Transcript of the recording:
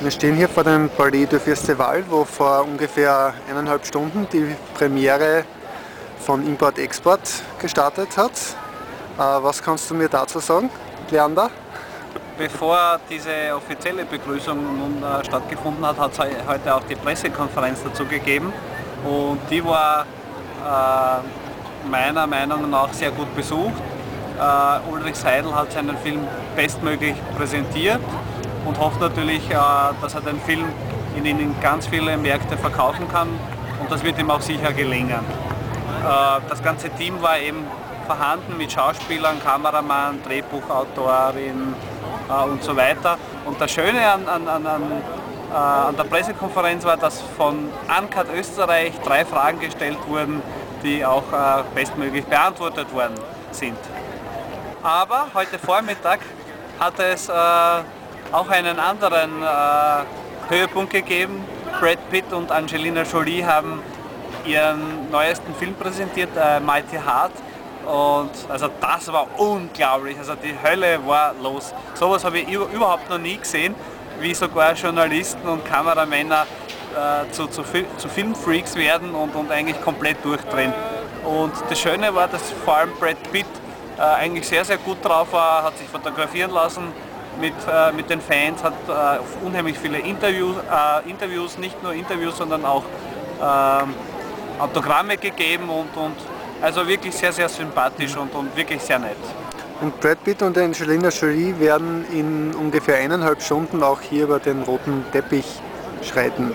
Wir stehen hier vor dem Palais du Festival, wo vor ungefähr eineinhalb Stunden die Premiere von Import-Export gestartet hat. Äh, was kannst du mir dazu sagen, Leander? Bevor diese offizielle Begrüßung nun äh, stattgefunden hat, hat es heute auch die Pressekonferenz dazu gegeben und die war äh, meiner Meinung nach sehr gut besucht. Äh, Ulrich Seidel hat seinen Film bestmöglich präsentiert und hofft natürlich, äh, dass er den Film in, in ganz viele Märkte verkaufen kann und das wird ihm auch sicher gelingen. Äh, das ganze Team war eben vorhanden mit Schauspielern, Kameramann, Drehbuchautorin äh, und so weiter. Und das Schöne an, an, an, an der Pressekonferenz war, dass von Uncut Österreich drei Fragen gestellt wurden, die auch bestmöglich beantwortet worden sind. Aber heute Vormittag hat es auch einen anderen äh, Höhepunkt gegeben. Brad Pitt und Angelina Jolie haben ihren neuesten Film präsentiert, äh, Mighty Heart. Und also das war unglaublich, also die Hölle war los. Sowas habe ich überhaupt noch nie gesehen, wie sogar Journalisten und Kameramänner äh, zu, zu, zu, Filmfreaks werden und, und eigentlich komplett durchdrehen. Und das Schöne war, dass vor allem Brad Pitt äh, eigentlich sehr, sehr gut drauf war, hat sich fotografieren lassen, mit, äh, mit den Fans, hat äh, unheimlich viele Interviews, äh, Interviews, nicht nur Interviews, sondern auch ähm, Autogramme gegeben und, und also wirklich sehr, sehr sympathisch und, und wirklich sehr nett. Und Brad Pitt und Angelina Jolie werden in ungefähr eineinhalb Stunden auch hier über den roten Teppich schreiten.